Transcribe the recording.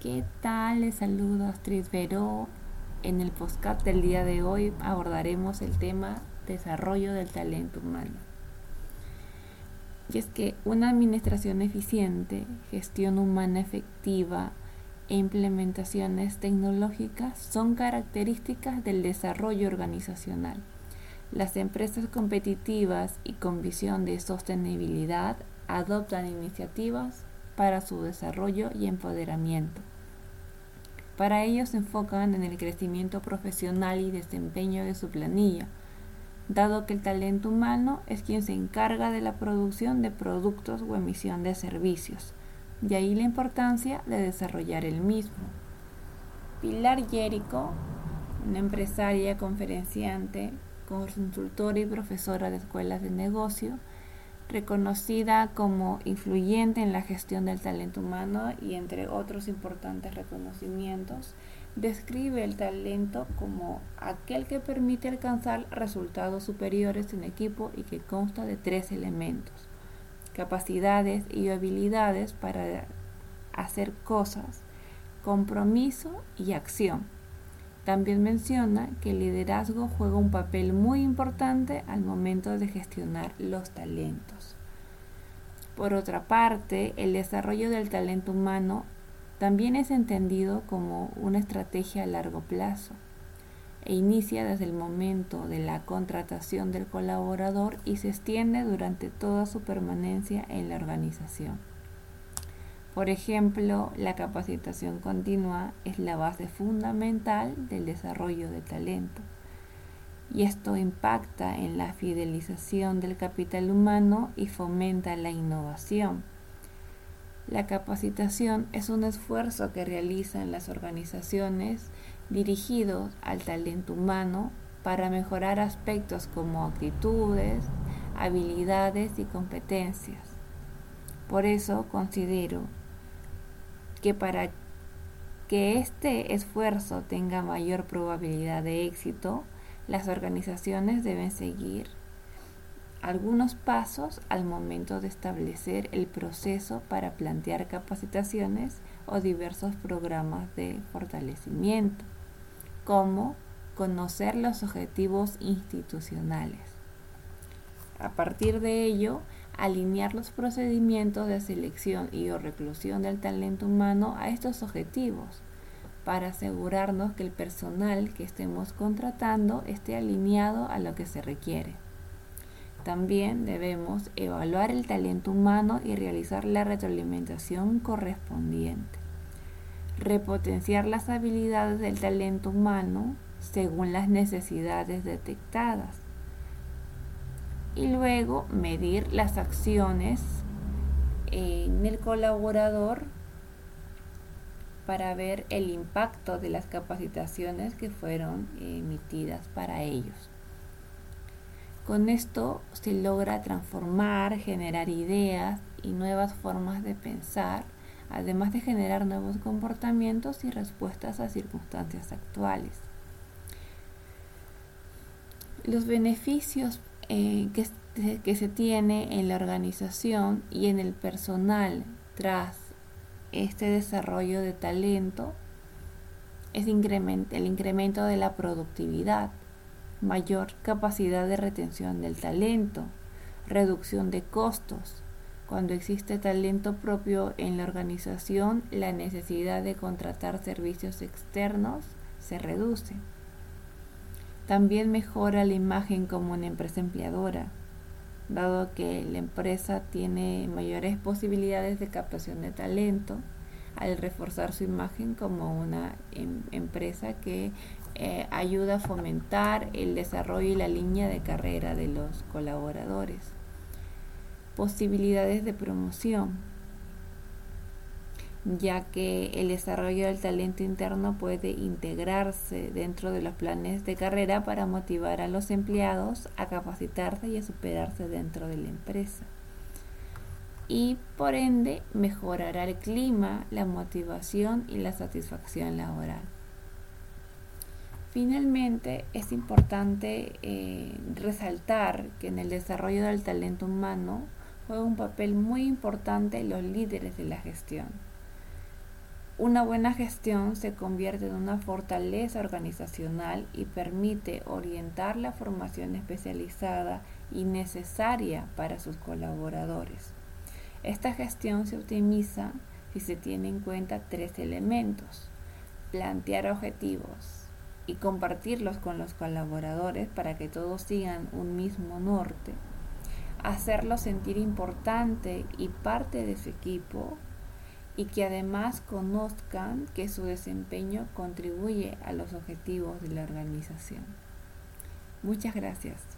¿Qué tal? Les saludo Astrid Veró. En el podcast del día de hoy abordaremos el tema desarrollo del talento humano. Y es que una administración eficiente, gestión humana efectiva e implementaciones tecnológicas son características del desarrollo organizacional. Las empresas competitivas y con visión de sostenibilidad adoptan iniciativas para su desarrollo y empoderamiento. Para ello se enfocan en el crecimiento profesional y desempeño de su planilla, dado que el talento humano es quien se encarga de la producción de productos o emisión de servicios. De ahí la importancia de desarrollar el mismo. Pilar Jerico, una empresaria, conferenciante, consultora y profesora de escuelas de negocio, reconocida como influyente en la gestión del talento humano y entre otros importantes reconocimientos, describe el talento como aquel que permite alcanzar resultados superiores en equipo y que consta de tres elementos, capacidades y habilidades para hacer cosas, compromiso y acción. También menciona que el liderazgo juega un papel muy importante al momento de gestionar los talentos. Por otra parte, el desarrollo del talento humano también es entendido como una estrategia a largo plazo e inicia desde el momento de la contratación del colaborador y se extiende durante toda su permanencia en la organización. Por ejemplo, la capacitación continua es la base fundamental del desarrollo de talento y esto impacta en la fidelización del capital humano y fomenta la innovación. La capacitación es un esfuerzo que realizan las organizaciones dirigidos al talento humano para mejorar aspectos como actitudes, habilidades y competencias. Por eso considero que para que este esfuerzo tenga mayor probabilidad de éxito, las organizaciones deben seguir algunos pasos al momento de establecer el proceso para plantear capacitaciones o diversos programas de fortalecimiento, como conocer los objetivos institucionales. A partir de ello, alinear los procedimientos de selección y o reclusión del talento humano a estos objetivos para asegurarnos que el personal que estemos contratando esté alineado a lo que se requiere. También debemos evaluar el talento humano y realizar la retroalimentación correspondiente. Repotenciar las habilidades del talento humano según las necesidades detectadas y luego medir las acciones en el colaborador para ver el impacto de las capacitaciones que fueron emitidas para ellos. Con esto se logra transformar, generar ideas y nuevas formas de pensar, además de generar nuevos comportamientos y respuestas a circunstancias actuales. Los beneficios eh, que, que se tiene en la organización y en el personal tras este desarrollo de talento es el incremento de la productividad, mayor capacidad de retención del talento, reducción de costos. Cuando existe talento propio en la organización, la necesidad de contratar servicios externos se reduce. También mejora la imagen como una empresa empleadora, dado que la empresa tiene mayores posibilidades de captación de talento al reforzar su imagen como una em, empresa que eh, ayuda a fomentar el desarrollo y la línea de carrera de los colaboradores. Posibilidades de promoción ya que el desarrollo del talento interno puede integrarse dentro de los planes de carrera para motivar a los empleados a capacitarse y a superarse dentro de la empresa. Y por ende mejorará el clima, la motivación y la satisfacción laboral. Finalmente, es importante eh, resaltar que en el desarrollo del talento humano juega un papel muy importante los líderes de la gestión Una buena gestión se convierte en una fortaleza organizacional y permite orientar la formación especializada y necesaria para sus colaboradores. Esta gestión se optimiza si se tiene en cuenta tres elementos. Plantear objetivos y compartirlos con los colaboradores para que todos sigan un mismo norte. Hacerlos sentir importante y parte de su equipo y que además conozcan que su desempeño contribuye a los objetivos de la organización. Muchas gracias.